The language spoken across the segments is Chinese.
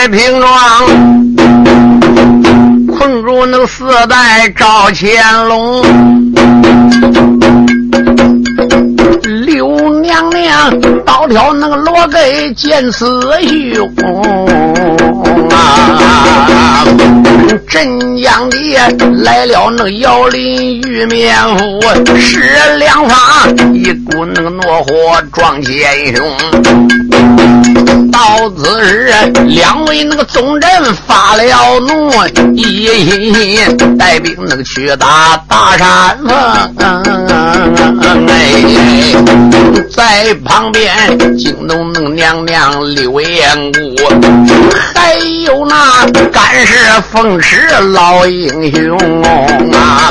太平庄，困住那四代赵乾隆。刘娘娘倒挑那个罗给见此兄啊！镇江的来了那个姚林玉面夫，使两法一股那个怒火撞前胸。到此时，两位那个宗人发了怒，一心心带兵那个去打大山峰。在旁边惊动那个娘娘刘延姑，还有那干事奉持老英雄啊。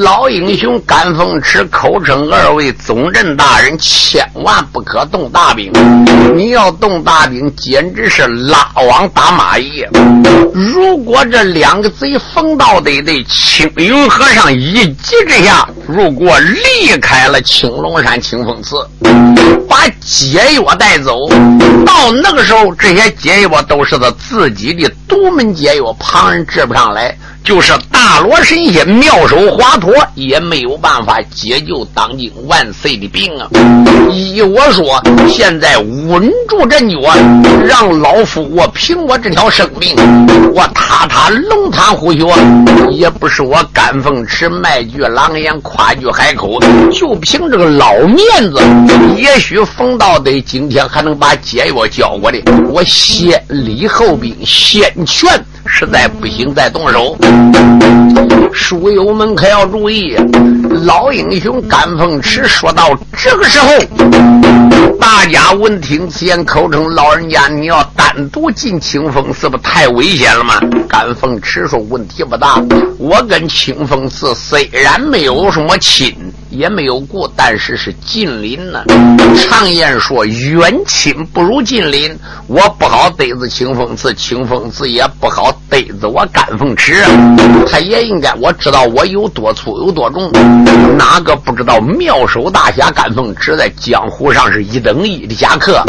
老英雄甘凤池口称二位总镇大人，千万不可动大兵。你要动大兵，简直是拉网打马爷。如果这两个贼逢到得的，青云和尚一急之下，如果离开了青龙山清风寺，把解药带走，到那个时候，这些解药都是他自己的独门解药，旁人治不上来。就是大罗神仙妙手华佗也没有办法解救当今万岁的病啊！依我说，现在稳住阵脚，让老夫我凭我这条生命，我踏踏龙潭虎穴，也不是我甘凤池卖句狼言夸句海口，就凭这个老面子，也许冯道德今天还能把解药交过来，我先礼后兵，先劝。实在不行，再动手。书友们可要注意，老英雄甘凤池说到这个时候，大家闻听此言，口称老人家，你要单独进清风寺，不太危险了吗？甘凤池说问题不大，我跟清风寺虽然没有什么亲。也没有故，但是是近邻呢。常言说，远亲不如近邻。我不好得罪清风寺，清风寺也不好得罪我甘凤池。他也应该我知道我有多粗有多重，哪个不知道妙手大侠甘凤池在江湖上是一等一的侠客。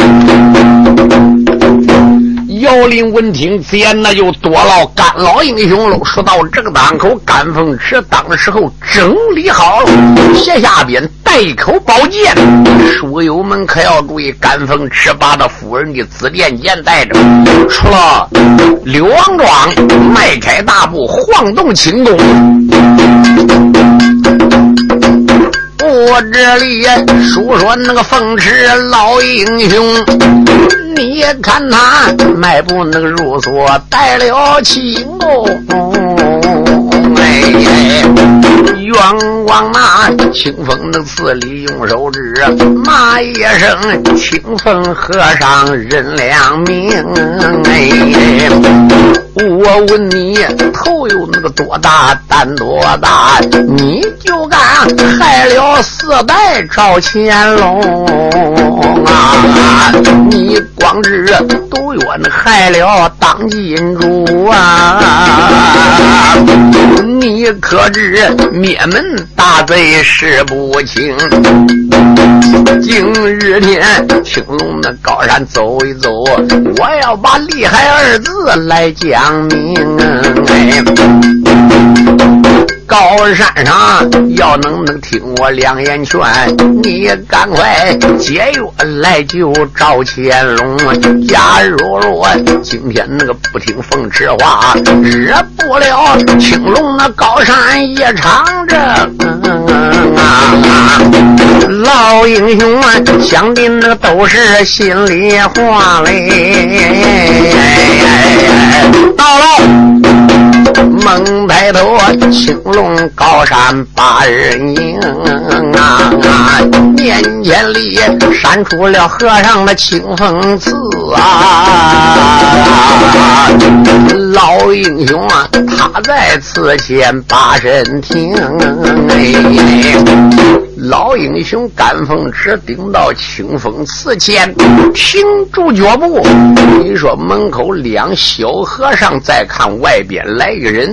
姚林闻听此言，那就多劳甘老英雄了。说到这个当口，甘凤池当时候整理好了，斜下边带一口宝剑。书友们可要注意，甘凤池把他夫人的紫电剑带着，出了柳王庄，迈开大步，晃动轻功。我这里述说那个凤池老英雄。你看他迈步那个入所带了轻功，哎，冤枉那清风那寺里用手指骂一声清风和尚认良命，哎。我问你，头有那个多大，胆多大？你就敢害了四代赵乾隆啊！你光知都冤害了当今主啊！你可知灭门大贼事不轻？今日天青龙那高山走一走，我要把厉害二字来讲明。哎，高山上要能能听我两言劝，你赶快解约来救赵乾隆。假如若今天那个不听凤池话，惹不了青龙那高山夜长着。老英雄啊，想的那都是心里话嘞。到了，猛抬头，青龙高山把人迎啊！面前里闪出了和尚的清风刺啊！老英雄啊，他在此前把身停哎。老英雄甘凤池顶到清风寺前，停住脚步。你说门口两小和尚在看外边来个人，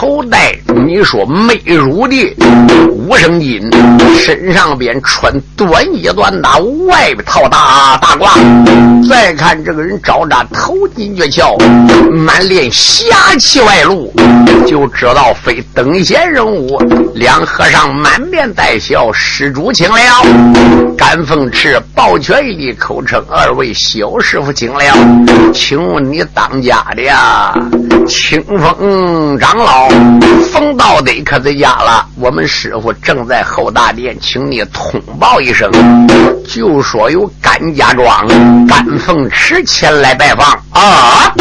头戴你说美乳的五生金，身上边穿短衣短打，外边套大大褂。再看这个人招扎头巾诀窍，满脸侠气外露，就知道非等闲人物。两和尚满面带笑，施主请了。甘凤池抱拳一礼，口称二位小师傅请了。请问你当家的呀？清风长老冯道德可在家了？我们师傅正在后大殿，请你通报一声，就说有甘家庄甘凤池前来拜访啊！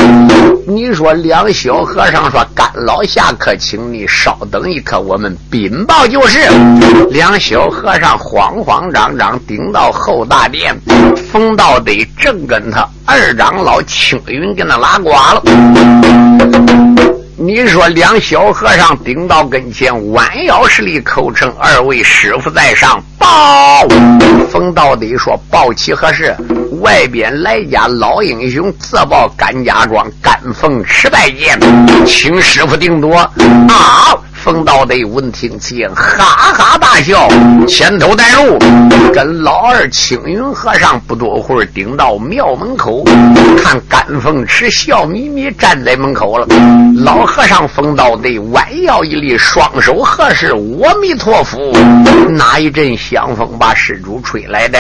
你说两小和尚说甘老下可，请你稍等一刻，我们禀报就是。两小和尚慌慌张张顶到后大殿，冯道德正跟他二长老青云跟他拉呱了。你说两小和尚顶到跟前，弯腰施礼，叩称二位师傅在上，报。冯道德说：“报起何事？外边来家老英雄自报甘家庄甘凤池拜见，请师傅定夺。”啊！冯道德闻听此言，哈哈大笑，牵头带路，跟老二青云和尚不多会儿顶到庙门口，看甘凤池笑眯眯站在门口了。老和尚冯道德弯腰一立，双手合十：“阿弥陀佛。”哪一阵香风把施主吹来的？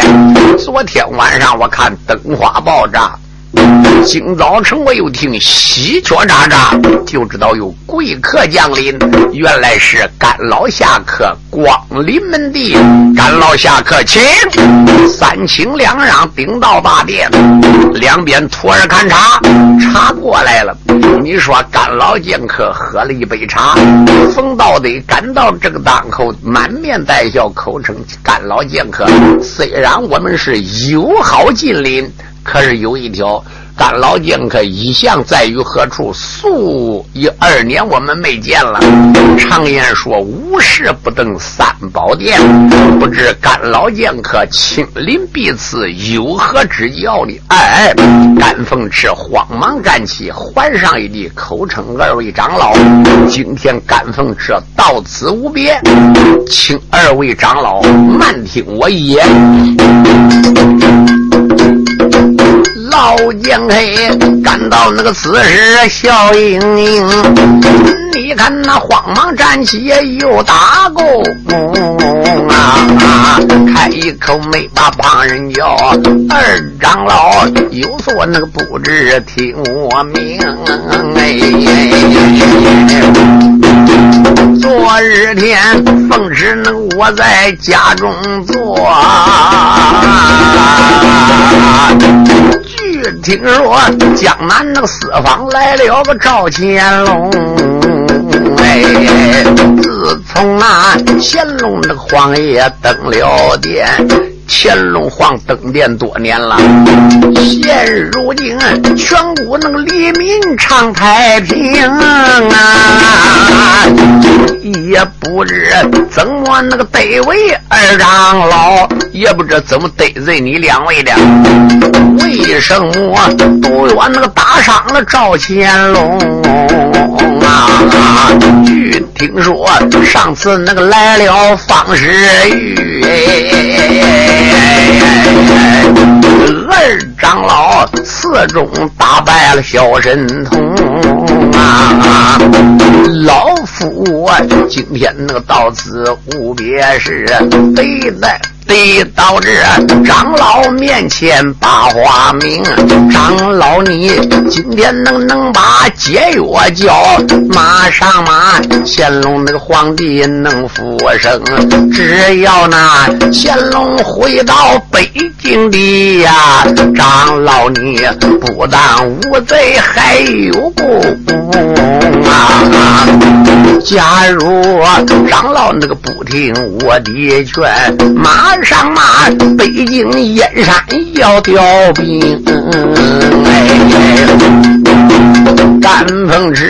昨天晚上我看灯花爆炸。今早晨我又听喜鹊喳喳，就知道有贵客降临。原来是甘老下客光临门第，甘老下客请。三请两让，顶到大殿，两边徒儿看茶，茶过来了。你说甘老见客喝了一杯茶，冯道德赶到这个当口，满面带笑，口称甘老见客。虽然我们是友好近邻。可是有一条，干老剑客一向在于何处？数一二年我们没见了。常言说无事不登三宝殿，不知干老剑客亲临彼此有何指教呢？哎，甘凤池慌忙站起，还上一礼，口称二位长老，今天甘凤池到此无别，请二位长老慢听我言。老剑客赶到那个此时笑盈盈，你看那慌忙站起又打躬啊，开一口没把旁人叫。二长老有所那个不知听我命哎。昨日天奉旨那我在家中坐。听说江南那个四方来了个赵乾隆，哎，自从那乾隆那个皇爷登了殿。乾隆皇登殿多年了，现如今全国那个黎民唱太平啊，也不知怎么那个得罪二长老，也不知怎么得罪你两位的，为什么都怨那个打伤了赵乾隆啊？据听说上次那个来了方世玉。二长老四中打败了小神童啊！老夫今天那个到此无别事，得在。得到这长老面前把话明，长老你今天能能把解药交，马上马乾隆那个皇帝能复生，只要那乾隆回到北京的呀，长老你不但无罪还有功啊！假如长老那个不听我的劝，马。上马，北京燕山要调兵。甘凤池，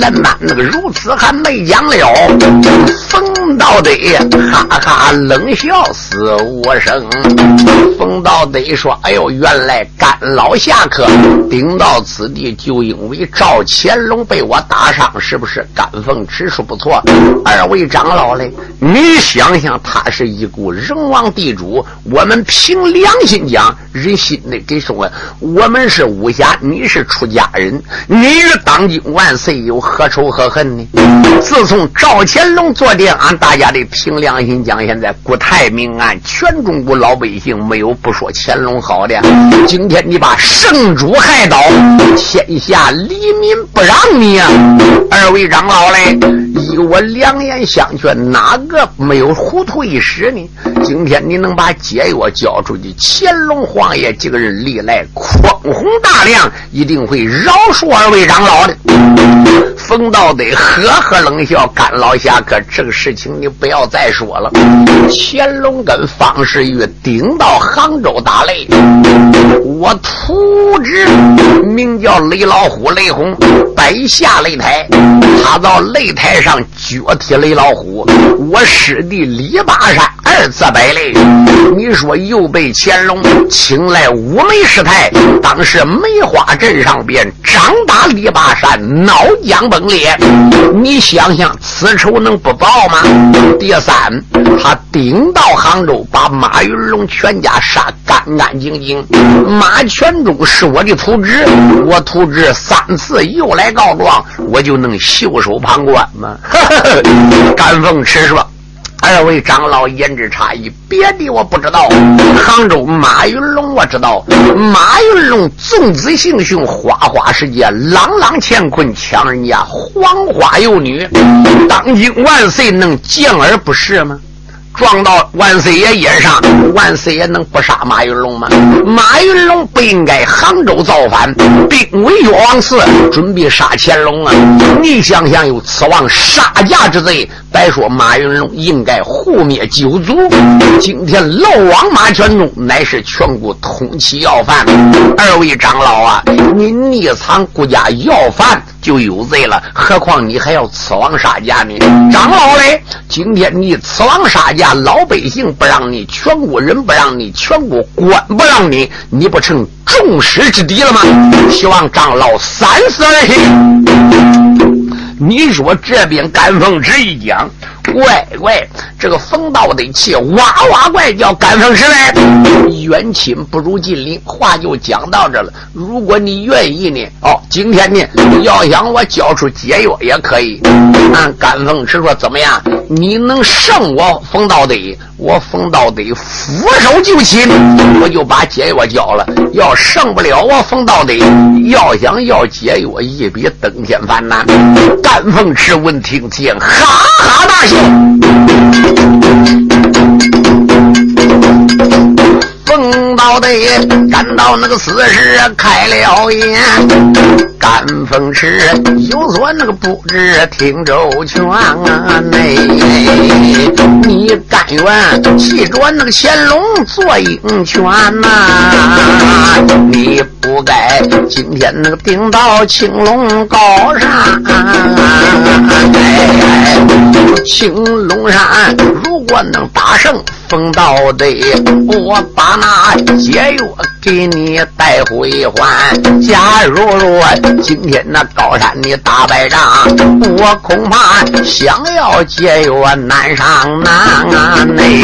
人马那个如此还没讲了。冯道德哈哈冷笑死无生。冯道德说：“哎呦，原来干老侠客顶到此地，就因为赵乾隆被我打伤，是不是？甘凤池说不错。二位长老嘞，你想想，他是一股人王地主，我们凭良心讲，人心的给说，我们是武侠，你是出家人，你当今万岁有何仇何恨呢？自从赵乾隆坐殿，俺大家的凭良心讲，现在国泰民安，全中国老百姓没有不说乾隆好的。今天你把圣主害倒，天下黎民不让你啊！二位长老嘞，以我良言相劝，哪个没有糊涂一时呢？今天你能把解药交出去，乾隆皇爷这个人历来宽宏大量，一定会饶恕二位长老的。冯道德呵呵冷笑：“干老侠客，这个事情你不要再说了。乾隆跟方世玉顶到杭州打擂，我图纸名叫雷老虎雷轰，摆下擂台，他到擂台上脚踢雷老虎，我师弟李八山二次摆擂。你说又被乾隆请来五梅师太，当时梅花镇上边掌打李八山，脑浆。”崩裂，你想想，此仇能不报吗？第三，他顶到杭州，把马云龙全家杀干干净净。马全忠是我的徒侄，我徒侄三次又来告状，我就能袖手旁观吗？甘凤池说。二位长老言之差异，别的我不知道。杭州马云龙我知道，马云龙纵子行凶，花花世界，朗朗乾坤，抢人家黄花幼女。当今万岁能见而不赦吗？撞到万岁爷眼上，万岁爷能不杀马云龙吗？马云龙不应该杭州造反，兵围越王寺，准备杀乾隆啊！你想想，有此王杀驾之罪，白说马云龙应该护灭九族。今天漏网马全忠乃是全国通缉要犯，二位长老啊，你匿藏国家要犯。就有罪了，何况你还要刺王杀驾呢？长老嘞，今天你刺王杀驾，老百姓不让你，全国人不让你，全国官不让你，你不成众矢之的了吗？希望长老三思而行。你说这边甘凤池一讲。乖乖，这个冯道的气哇哇怪叫，干风时来，远亲不如近邻，话就讲到这了。如果你愿意呢，哦，今天呢，要想我交出解药也可以。按甘凤池说怎么样？你能胜我冯道德，我冯道德俯首就擒，我就把解药交了。要胜不了我冯道德，要想要解药，一笔登天翻难。甘凤池闻听见，哈哈大笑。冯道德赶到那个死时开了眼，甘风池有所那个不知听周全啊！内你甘愿骑着那个乾隆做鹰犬呐？你不该今天那个顶到青龙高山。青龙山如果能打胜。冯道德，我把那解药给你带回还。假如若今天那高山你打败仗，我恐怕想要解药难上难啊！内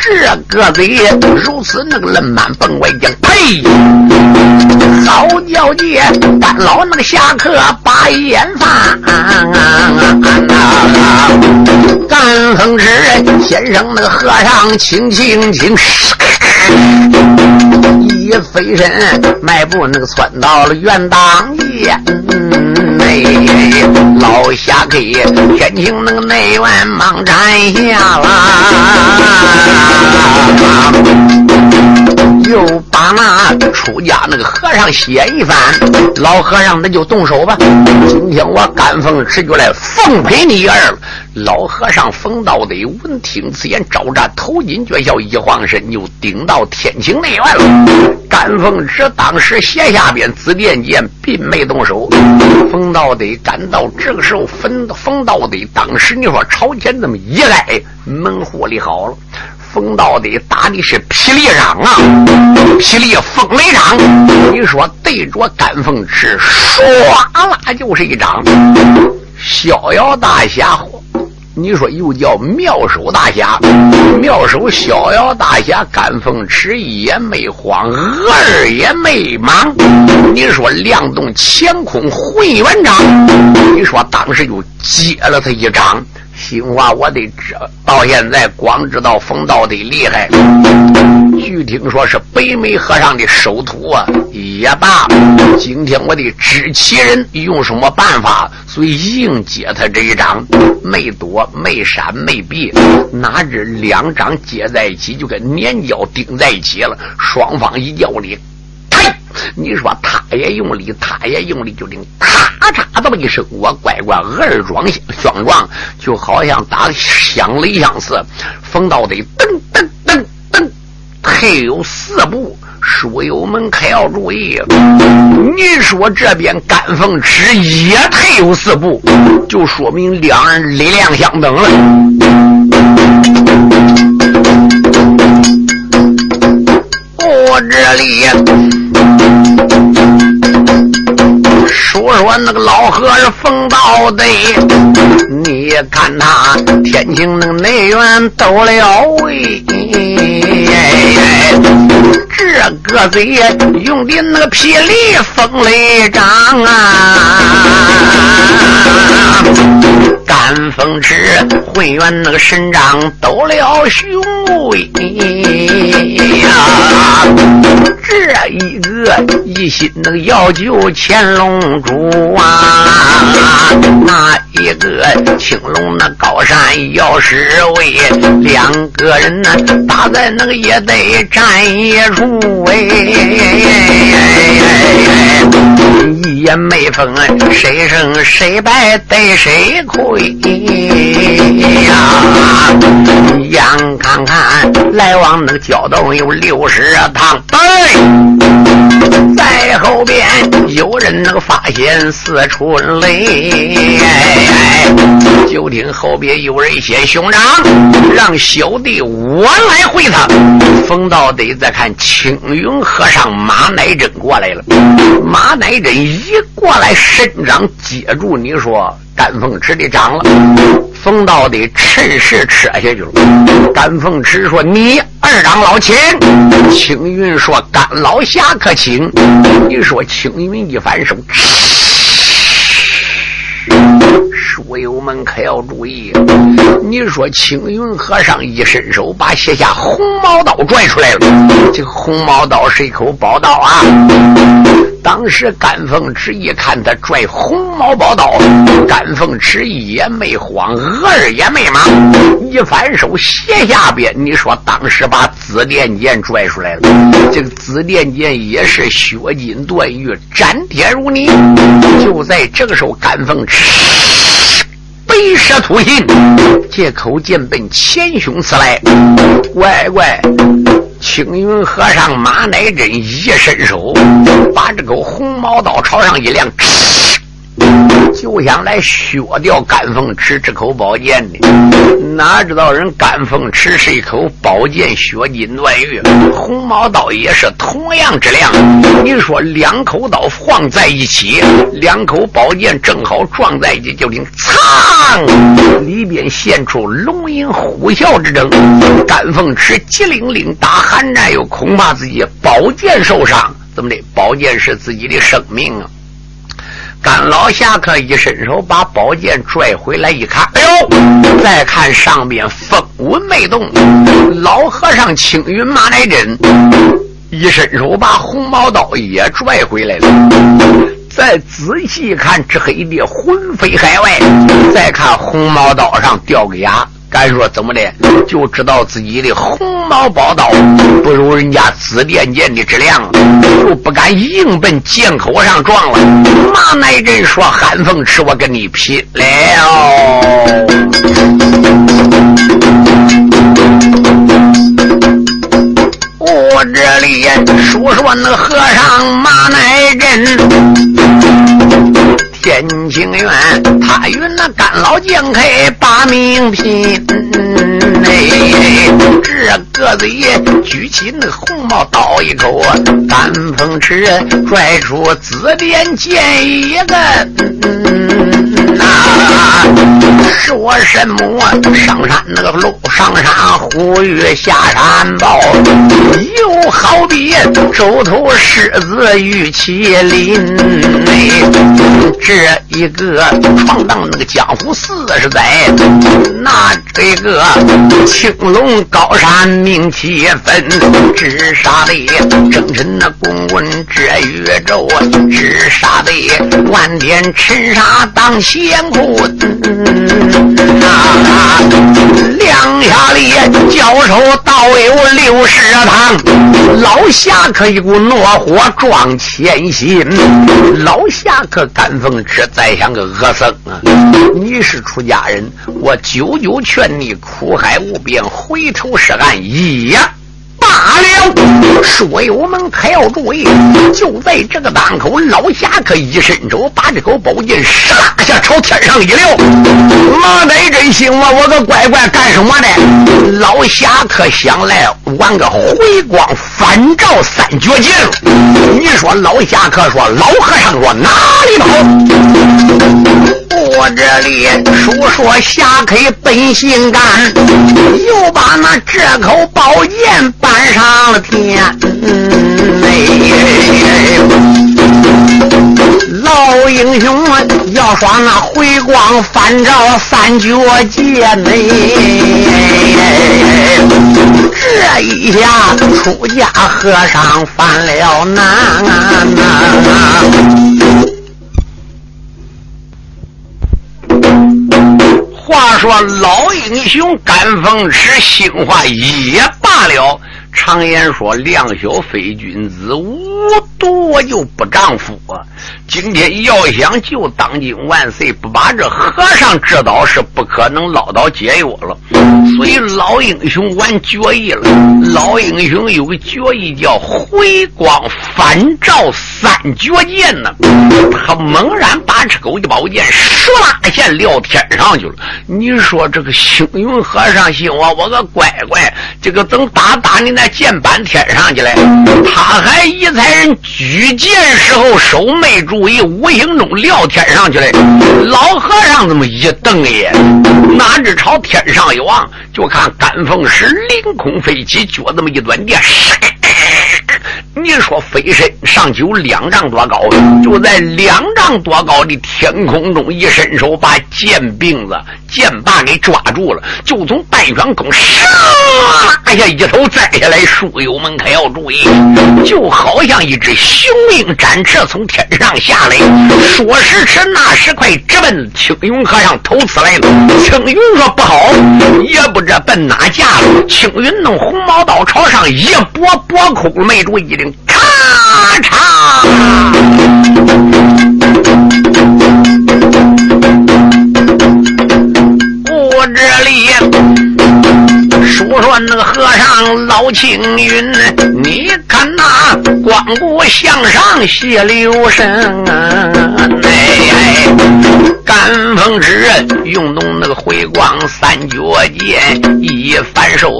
这个贼如此那个冷板蹦外将，呸！好叫姐干老那个侠客把眼翻。干风时先生。那个和尚请请请，一飞身，迈步那个窜到了元当间。内老侠客天庭那个内院忙摘下了，又那出家那个和尚写一番，老和尚那就动手吧。今天我甘凤池就来奉陪你儿。老和尚冯道德闻听此言，招展头巾绝笑，一晃身就顶到天庭内院了。甘凤池当时斜下边紫电剑，并没动手。冯道德赶到这个时候，冯冯道德当时你说朝前这么一来，门户里好了。冯道德打的是霹雳掌啊，霹雳风雷掌。你说对着甘凤池，唰啦就是一掌。逍遥大侠，你说又叫妙手大侠，妙手逍遥大侠甘凤池也没慌，二也没忙。你说亮动乾坤混元掌，你说当时就接了他一掌。心话我得知，到现在光知道冯道的厉害，据听说是北美和尚的首徒啊，也罢。今天我得知其人用什么办法，所以硬接他这一掌，没躲没闪没避，哪知两掌接在一起，就跟粘胶钉在一起了。双方一较力。你说他也用力，他也用力，就听咔嚓这么一声，我乖乖，二壮相撞，就好像打响雷相似。冯道德噔噔噔噔，退有四步，书友们可要注意。你说这边甘凤池也退有四步，就说明两人力量相等了。我这里。说说那个老和尚冯道的，你看他天津那内院斗了位，个贼用的那个霹雳风雷掌啊！甘风池混元那个神掌斗了雄威呀！这一个一心那个要救乾隆主啊，那一个青龙那高山要是为两个人呢，打在那个也得站一处哎，也没分谁胜谁败得谁亏呀！眼看看来往那个交道有六十趟哎，在后边有人那个发现四处雷，哎就听后边有人写兄长，让小弟我来回他。冯道德再看青云和尚马乃真过来了，马乃真一过来，伸掌接住，你说。甘凤池的掌了，冯道的趁势扯下去了。甘凤池说：“你二长老请。”青云说：“甘老侠可请。”你说青云一反手。书友们可要注意，你说青云和尚一伸手，把卸下红毛刀拽出来了。这个红毛刀是一口宝刀啊！当时甘凤池一看他拽红毛宝刀，甘凤池也没慌，额儿也没忙，一反手斜下边，你说当时把紫电剑拽出来了。这个紫电剑也是削金断玉，斩铁如泥。就在这个时候，甘凤池。飞蛇吐信，借口剑奔前胸刺来。乖乖，青云和尚马乃真一伸手，把这口红毛刀朝上一亮。就想来削掉甘凤池这口宝剑的，哪知道人甘凤池是一口宝剑，削金断玉，红毛刀也是同样质量。你说两口刀放在一起，两口宝剑正好撞在一起，就听“噌”，里边现出龙吟虎啸之声。甘凤池急灵灵打寒战，又恐怕自己宝剑受伤，怎么的？宝剑是自己的生命啊！三老侠客一伸手，把宝剑拽回来，一看，哎呦！再看上边风纹没动。老和尚青云马乃真一伸手，把红毛刀也拽回来了。再仔细看，这黑的魂飞海外。再看红毛刀上掉个牙，敢说怎么的？就知道自己的红毛宝刀不如人家紫电剑的质量，就不敢硬奔剑口上撞了。马乃真说：“韩凤池，我跟你拼了！”我这里说说那和尚马乃真。天清院，他与那干老将开把命拼，哎，这个子也举起那红帽倒一口，丹凤尺拽出紫电剑一根。说什么上山那个路，上山呼吁下山报，又好比周头狮子与麒麟。这一个闯荡那个江湖四十载，那这个青龙高山名气分，直杀的征尘那滚滚这宇宙，直杀的万天尘沙当先库。啊！两下里交手倒有六十趟，老侠客一股怒火撞前心。老侠客甘风吃再像个恶僧啊！你是出家人，我久久劝你苦海无边，回头是岸一呀！罢了，书友们可要注意！就在这个当口，老侠客一伸手，把这口宝剑唰下朝天上一撂。马乃真心话，我个乖乖干什么的？老侠客想来玩个回光返照三绝剑。你说老侠客说，老和尚说哪里跑？我这里说说侠客本性干，又把那这口宝剑搬上了天。老英雄要耍那回光返照三绝剑呢，这一下出家和尚犯了难。话说老英雄甘风池心话也罢了。常言说：“量小非君子，无毒就不丈夫。”今天要想救当今万岁，不把这和尚知道是不可能捞到解药了。所以老英雄玩绝艺了。老英雄有个绝艺叫回光返照三绝剑呢。他猛然拔出狗的宝剑唰啦一下撂天上去了。你说这个星云和尚信我，我个乖乖，这个等打打你那。剑板天上去了，他还一才人举剑时候手没注意，无形中撂天上去了。老和尚这么一瞪眼，哪知朝天上一望，就看干风石凌空飞起，脚这么一端电。你说飞身上就两丈多高，就在两丈多高的天空中一伸手，把剑柄子、剑把给抓住了，就从半圆空唰一下一头栽下来。书友们可要注意，就好像一只雄鹰展翅从天上下来，说时迟，那时快，直奔青云和尚头刺来了。青云说不好，也不知奔哪架了。青云弄红毛刀朝上一拨，拨空没注意的咔嚓！我这里。说说那个和尚老青云，你看那光顾向上写留声，哎，干风之用动那个回光三绝剑，一反手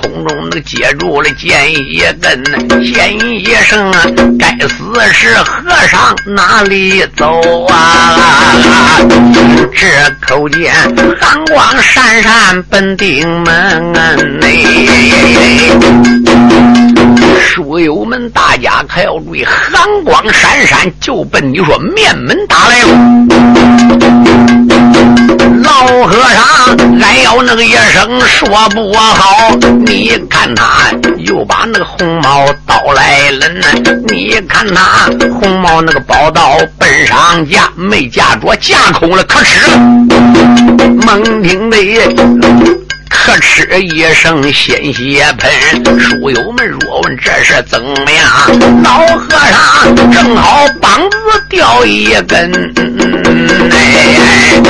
空中那个接住了剑一根，剑一声，该死是和尚哪里走啊？这口剑寒光闪闪奔定门。内，书友们，大家可要注意，寒光闪闪，就奔你说面门打来了。老和尚，俺要那个一声说不好，你看他又把那个红毛刀来了呢。你看他红毛那个宝刀奔上架，没架着，架空了，可耻了。猛听的。呵哧一声鲜血喷。书友们若问这是怎么样？老和尚正好膀子掉一根。哎，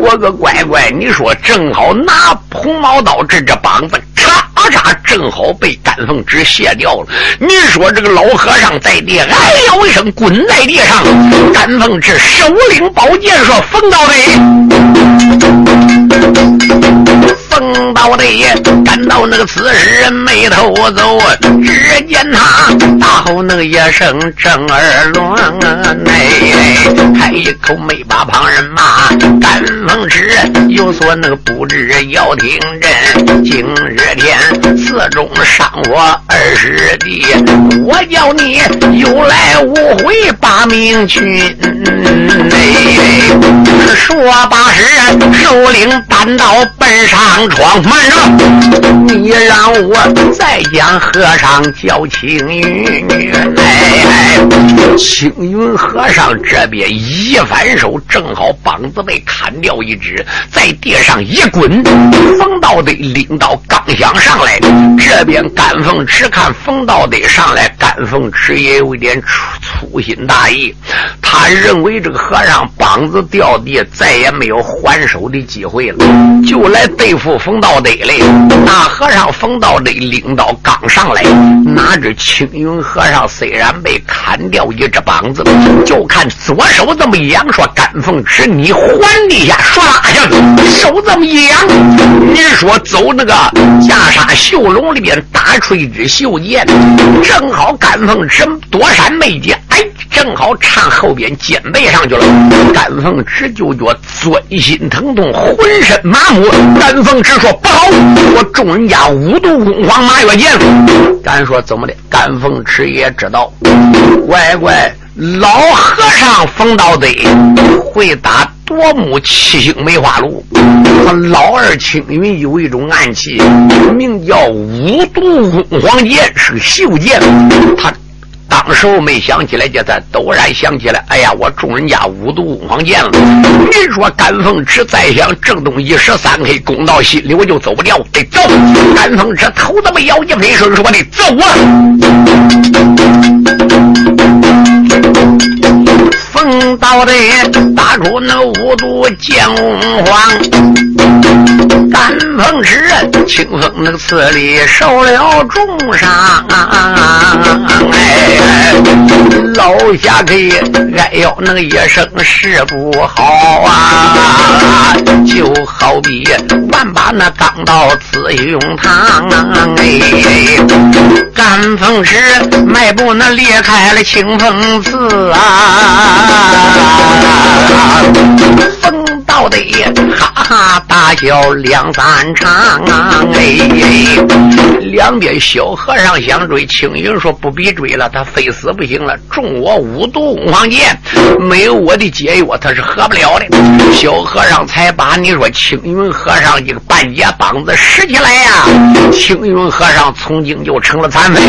我个乖乖，你说正好拿红毛刀这这膀子，嚓嚓，正好被丹凤直卸掉了。你说这个老和尚在地哎呦一声滚在地上，丹凤直手领宝剑说：“冯道队。”冯道队赶到那个此时没头走，只见他大吼那一声正儿乱，哎，还一口没把旁人骂。赶风时有所那个不知要听真，今日天寺中伤我二师弟，我叫你有来无回把命去。哎，说罢时，首领单刀奔上。闯慢着，你让我再将和尚叫青云。哎，青云和尚这边一反手，正好膀子被砍掉一只，在地上一滚。冯道的领导刚想上来，这边甘凤池看冯道德上来，甘凤池也有一点粗粗心大意，他认为这个和尚膀子掉地，再也没有还手的机会了，就来对付。冯道德嘞，大和尚冯道德领刀刚上来，哪知青云和尚虽然被砍掉一只膀子，就看左手这么一扬，说：“甘凤池，你还地下说拉下去。”手这么一扬，你说走那个袈裟袖笼里边打出一支袖剑，正好甘凤池躲闪没及，哎。正好插后边肩背上去了，甘凤池就觉钻心疼痛，浑身麻木。甘凤只说：“不好，我中人家五毒公皇马月剑。”咱说怎么的？甘凤池也知道，乖乖，老和尚冯道德会打夺目七星梅花鹿，他老二青云有一种暗器，名叫五毒公皇剑，是个绣剑，他。当时我没想起来，叫他陡然想起来，哎呀，我中人家五毒五黄剑了。你说甘凤池再想正东一十三 K 攻到心里，我就走不掉，得走。甘凤池头这么摇一飞身，说：“的走啊！”冯道的打出那五毒剑黄。丹凤池，清风那个刺里受了重伤，哎，老下去哎呦，那个一声是不好啊，就好比万把那钢刀刺胸膛，哎，丹凤池迈步那裂开了清风刺啊，风道的哈哈大笑两。三场啊！哎，两边小和尚想追，青云说不必追了，他非死不行了。中我五毒五黄剑，没有我的解药，他是喝不了的。小和尚才把你说青云和尚这个半截膀子拾起来呀！青云和尚从今就成了残废。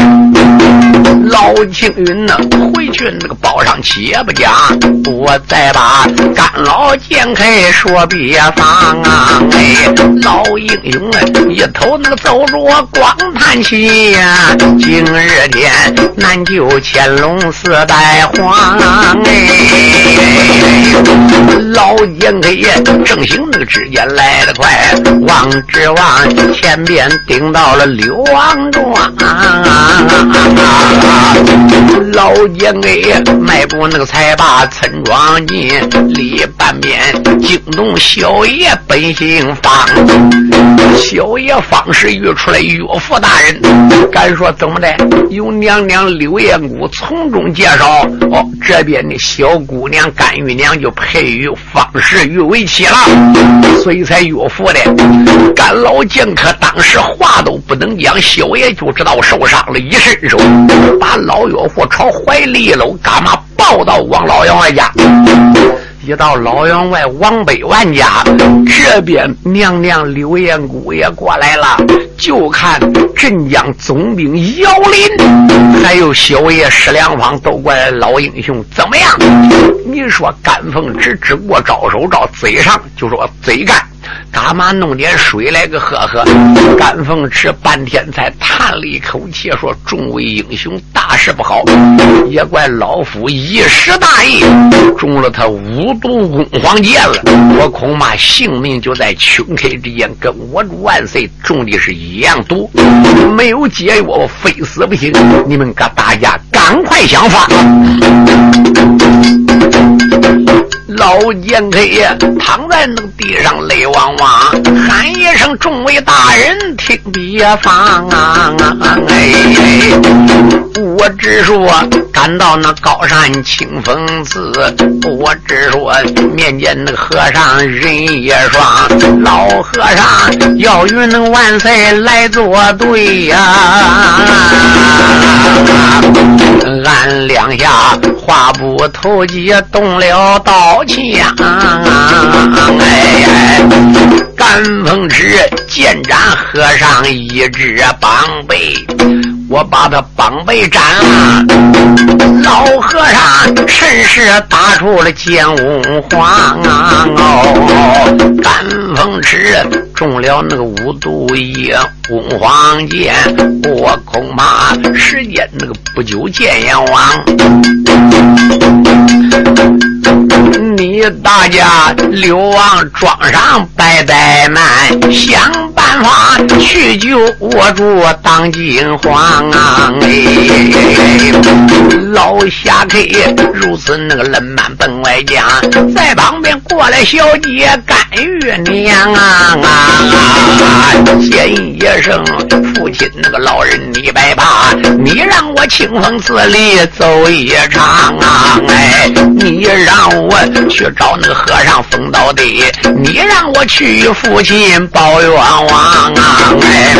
老青云呢，回去那个包上气也不讲，我再把干老剑开说别放啊！哎。老英雄啊，一头那个走着光叹气呀！今日天难救乾隆四代皇哎！老剑客爷正行那个指尖来得快，望之望前边顶到了。刘王庄。老剑客爷迈步那个才把村庄进，里半边惊动小爷本姓方。小爷方世玉出来，岳父大人，敢说怎么的？由娘娘柳燕姑从中介绍，哦，这边的小姑娘甘玉娘就配与方世玉为妻了，所以才岳父的。甘老剑客当时话都不能讲，小爷就知道受伤了，一伸手把老岳父朝怀里一搂，干嘛抱到王老幺家？一到老员外王北万家，这边娘娘刘彦姑也过来了，就看镇江总兵姚林，还有小爷石良方都过来。老英雄怎么样？你说甘凤只只过招手，招嘴上就说嘴干。干嘛弄点水来个喝喝？甘凤池半天才叹了一口气，说：“众位英雄，大事不好！也怪老夫一时大意，中了他五毒攻黄剑了。我恐怕性命就在顷刻之间，跟我主万岁中的是一样毒，没有解药，我非死不行。你们各大家赶快想法！”老剑客躺在那地上泪汪汪，喊一声：“众位大人听别放啊！”哎，我只说赶到那高山清风寺，我只说面见那和尚人也双，老和尚要与那万岁来作对呀！俺两下话不投机，动了刀枪。哎，干风池剑斩和尚一只绑背，我把他绑背斩了。老和尚趁势打出了剑无黄哦，干风池中了那个五毒液。公黄剑，我恐怕时间那个不久见阎王。你大家流亡庄上拜拜慢，想法去救我主当今皇啊！哎，老侠客如此那个冷慢本外将，在旁边过来小姐甘玉娘啊啊！见一。声父亲那个老人，你别怕，你让我清风寺里走一场啊！哎，你让我去找那个和尚封道的，你让我去父亲报冤枉！啊哎，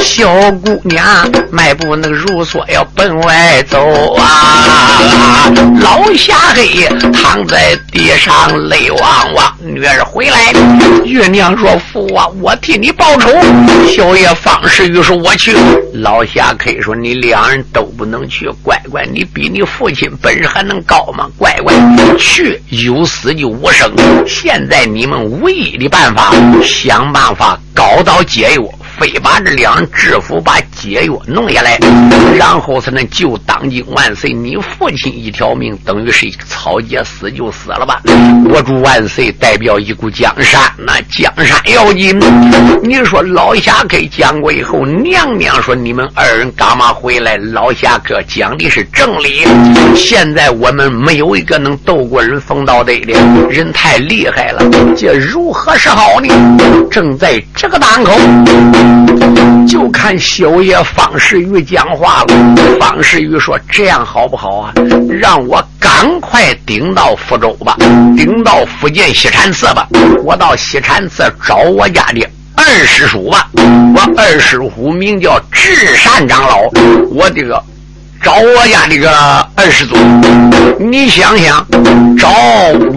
小姑娘迈步那个如梭要奔外走啊！老侠黑躺在地上泪汪汪，女儿回来，月娘说父啊，我替你报仇，小爷。方世玉说：“我去。”老侠可以说：“你两人都不能去。乖乖，你比你父亲本事还能高吗？乖乖，去有死就无生。现在你们唯一的办法，想办法搞到好，解我。非把这两人制服，把解药弄下来，然后才能救当今万岁你父亲一条命，等于是一个草芥，死就死了吧。我主万岁代表一股江山，那江山要紧。你说老侠客讲过以后，娘娘说你们二人干嘛回来？老侠客讲的是正理。现在我们没有一个能斗过人冯道德的人，太厉害了，这如何是好呢？正在这个当口。就看小爷方世玉讲话了。方世玉说：“这样好不好啊？让我赶快顶到福州吧，顶到福建西禅寺吧。我到西禅寺找我家的二师叔吧。我二师叔名叫智善长老。我这个。”找我家这个二师祖，你想想，找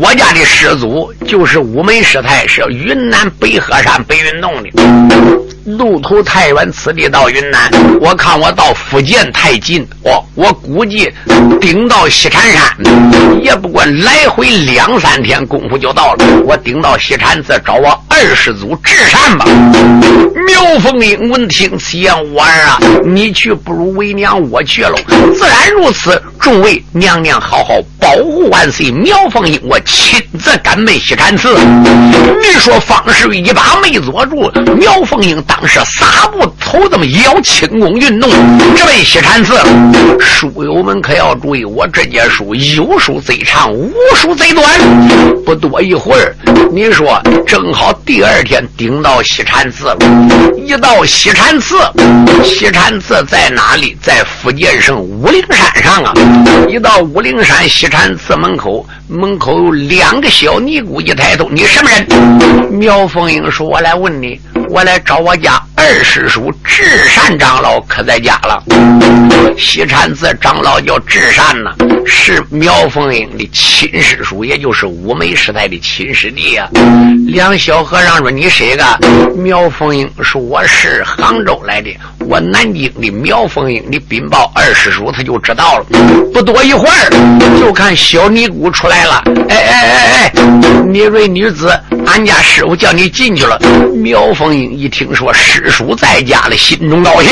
我家的师祖就是五门师太，是云南北河山白云洞的。路途太远，此地到云南，我看我到福建太近哦。我估计顶到西禅山，也不过来回两三天功夫就到了。我顶到西禅寺找我二师祖智善吧。苗凤英闻听此言，我儿啊，你去不如为娘我去喽。自然如此，众位娘娘好好保护万岁。苗凤英，我亲自赶奔西禅寺。你说方世玉一把没坐住，苗凤英当时撒步头这么摇，轻功运动，直奔西禅寺。书友们可要注意，我这节书有书贼长，无书贼短。不多一会儿，你说正好第二天顶到西禅寺了。一到西禅寺，西禅寺在哪里？在福建省武陵山上啊！一到武陵山西禅寺门口，门口有两个小尼姑，一抬头，你什么人？苗凤英说：“我来问你，我来找我家二师叔智善长老，可在家了。西禅寺长老叫智善呐，是苗凤英的亲师叔，也就是五梅师太的亲师弟呀。两小和尚说：“你谁个？”苗凤英说：“我是杭州来的，我南京的苗凤英。”你禀报二师叔，他就知道了。不多一会儿，就看小尼姑出来了。哎哎哎哎，你瑞女子，俺家师傅叫你进去了。苗凤英一听说师叔在家了，心中高兴。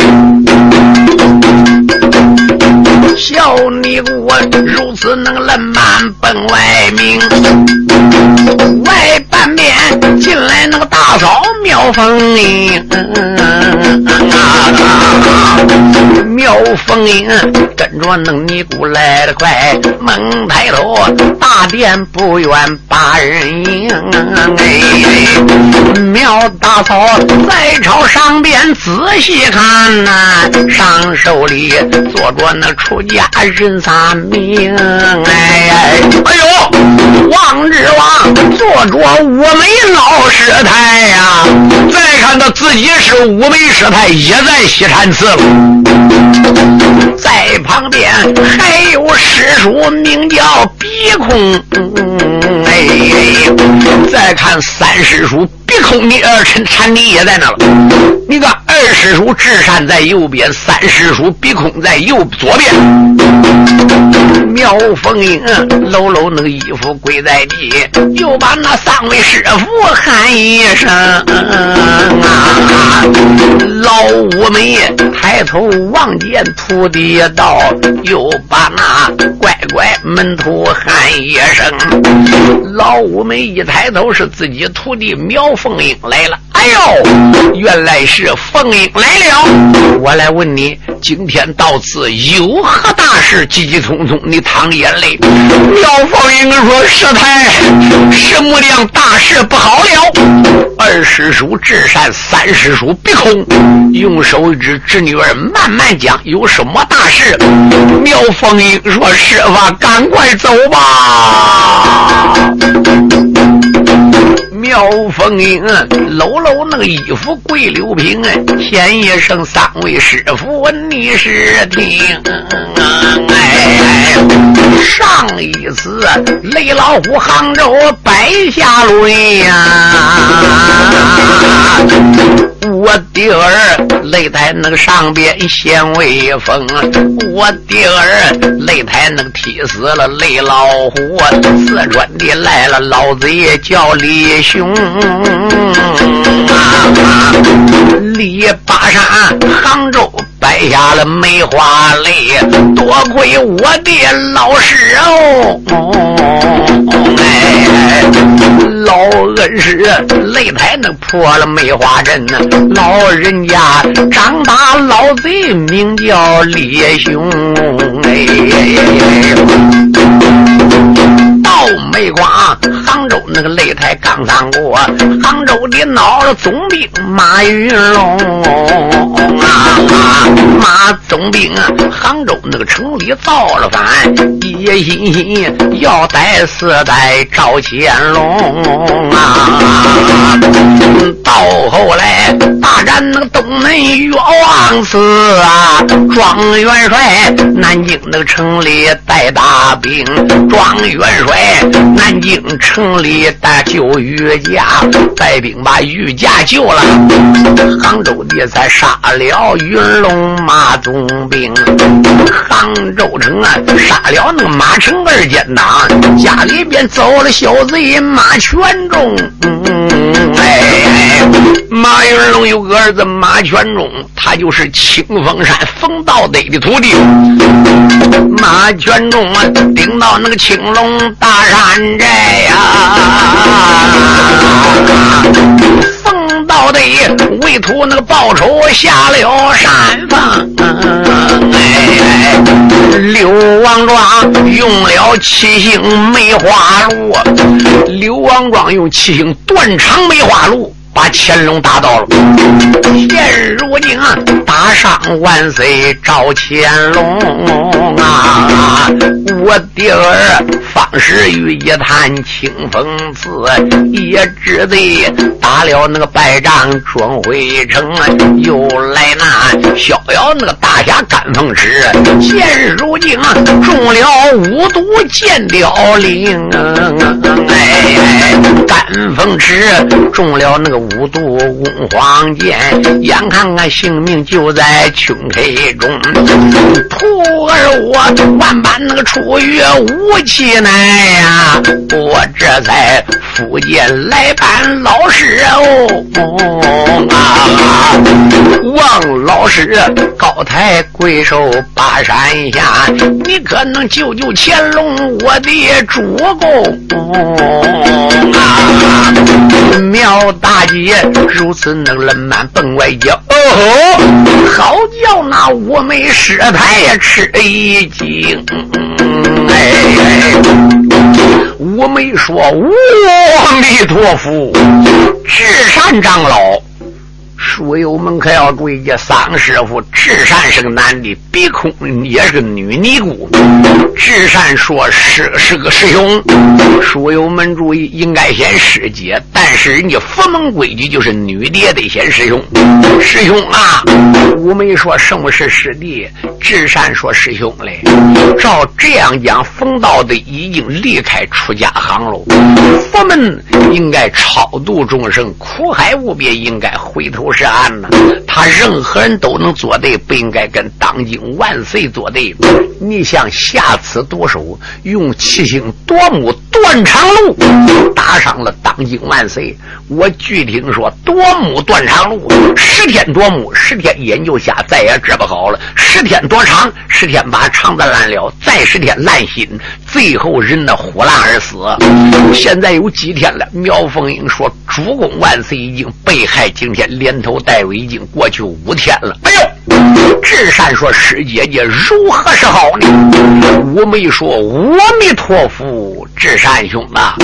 小尼姑如此能冷慢奔外名，外半面 进来那个大嫂苗凤英。苗凤英跟着那尼姑来得快，猛抬头，大殿不远把人迎。哎，苗大嫂在朝上边仔细看呐，上手里坐着那出家人三名。哎哎呦，王之王坐着五梅老师太呀，再看他自己是五眉师太，也在西禅寺了。在旁边还有师叔，名叫鼻空。哎，再看三师叔。鼻空，你二陈禅弟也在那了。你个二师叔智善在右边，三师叔鼻空在右左边。苗凤英搂搂那个衣服跪在地，又把那三位师傅喊一声啊！老五梅抬头望见徒弟道，又把那怪乖门徒喊一声。老五们一抬头是自己徒弟苗。凤英来了，哎呦，原来是凤英来了。我来问你，今天到此有何大事？急急匆匆，你淌眼泪。苗凤英说：“师太，什么样大事不好了？”二师叔智善，三师叔鼻空，用手指侄女儿慢慢讲，有什么大事？苗凤英说：“师傅，赶快走吧。”苗凤英搂搂那个衣服跪刘平哎，先一声三位师傅问，你是听哎，上一次雷老虎杭州摆下轮呀。我的儿擂台那个上边显威风，我的儿擂台那个踢死了雷老虎，四川的来了老贼叫李兄啊，李巴山杭州摆下了梅花泪，多亏我的老师哦，哎。老恩师擂台那破了梅花阵呐，老人家张大老贼名叫李雄哎。到梅光，杭州那个擂台刚上过，杭州的恼了总兵马云龙啊，马总兵啊，杭州那个城里造了反，一心心要逮四代赵乾隆啊。到后来大战那个东门岳王寺啊，庄元帅南京那个城里带大兵，庄元帅。南京城里大救御驾，带兵把御驾救了。杭州的才杀了云龙马总兵，杭州城啊杀了那个马成二奸党，家里边走了小贼马全忠。哎，马云龙有个儿子马全忠，他就是清风山冯道德的徒弟。马全忠啊，顶到那个青龙大山寨呀，奉道的为图那个报仇下了山峰。哎，刘王庄用了七星梅花鹿，刘王庄用七星断肠梅花鹿。把乾隆打倒了。现如今啊，打上万岁赵乾隆啊！我弟儿方世玉一探清风寺，也只得打了那个败仗转回城，又来那逍遥那个大侠甘凤池，现如今啊中了五毒剑凋零，哎，甘凤池中了那个五毒翁黄剑，眼看看性命就在穷黑中，徒儿我万般那个出于无气奈呀，我这才福建来办老师哦啊，王老师高抬贵手把山下，你可能救救乾隆我的主公啊！苗大姐如此能冷满本外叫，哦吼，好叫那五眉师太吃一惊。哎，五眉说：“阿弥陀佛，智善长老。”书友们可要注意，这桑师傅智善是个男的，比空也是个女尼姑。智善说是是个师兄，书友们注意，应该先师姐，但是人家佛门规矩就是女的也得先师兄。师兄啊，五梅说什么是师弟？智善说师兄嘞。照这样讲，冯道的已经离开出家行喽。佛门应该超度众生，苦海无边，应该回头。不是俺呐，他任何人都能做对，不应该跟当今万岁作对。你想下此毒手，用七星夺目断肠路，打伤了当今万岁。我据听说夺目断肠路，十天夺目，十天研究下再也治不好了。十天多长，十天把肠子烂了，再十天烂心，最后人的呼烂而死。现在有几天了？苗凤英说，主公万岁已经被害，今天连。头带我已经过去五天了。哎呦，智善说：“师姐姐如何是好呢？”五妹说：“阿弥陀佛，智善兄啊，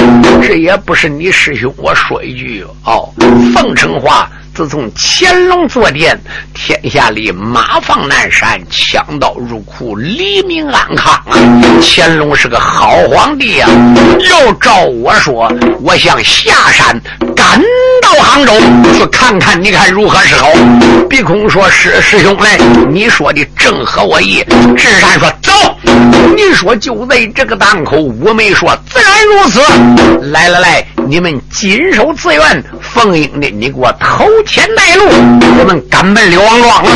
这也不是你师兄。我说一句哦，奉承话。”自从乾隆坐殿，天下里马放南山，强盗入库，黎民安康啊！乾隆是个好皇帝呀！要照我说，我想下山赶到杭州去看看，你看如何是好？毕空说：“师师兄来，你说的正合我意。”智山说：“走。”你说就在这个档口，我没说，自然如此。来来来，你们谨守自愿。凤英的，你给我头前带路，我们赶奔刘王庄了。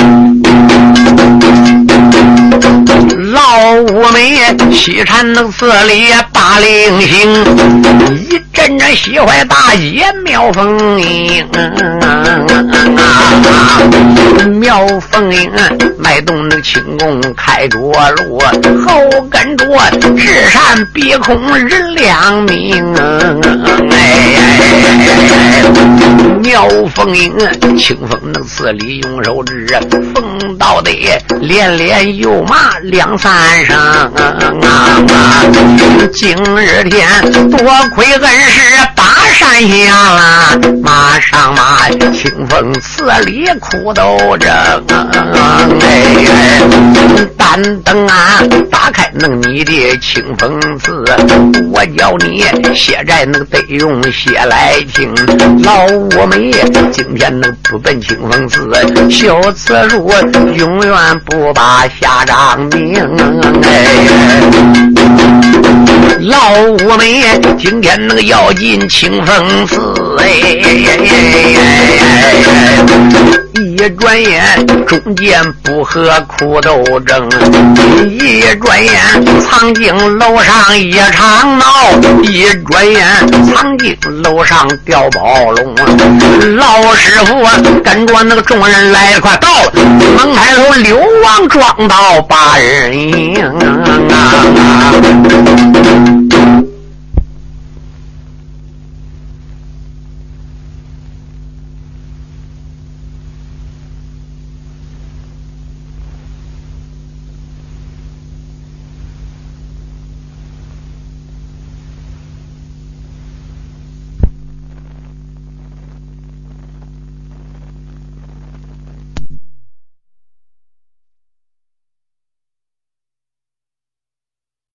老五梅西禅那寺里把令行，一阵阵喜怀大姐妙凤英。妙凤英迈动那轻功开着路，后跟着智善鼻孔人两名。哎，妙凤英清风能刺里用手指，风到的连连又骂两。三声啊！啊,啊今日天多亏恩师山下了，马上马清风寺里苦斗着。哎，单等啊，打开弄你的清风寺，我叫你血债能得用血来听。老五梅今天能不奔清风寺，修此路永远不把下张名。哎，老五梅今天那个要进清风生死，哎，一转眼中间不和苦斗争，一转眼藏经楼上一场闹，一转眼藏经楼上吊宝龙。老师傅跟着那个众人来快到了，门开头刘王撞到八人营啊！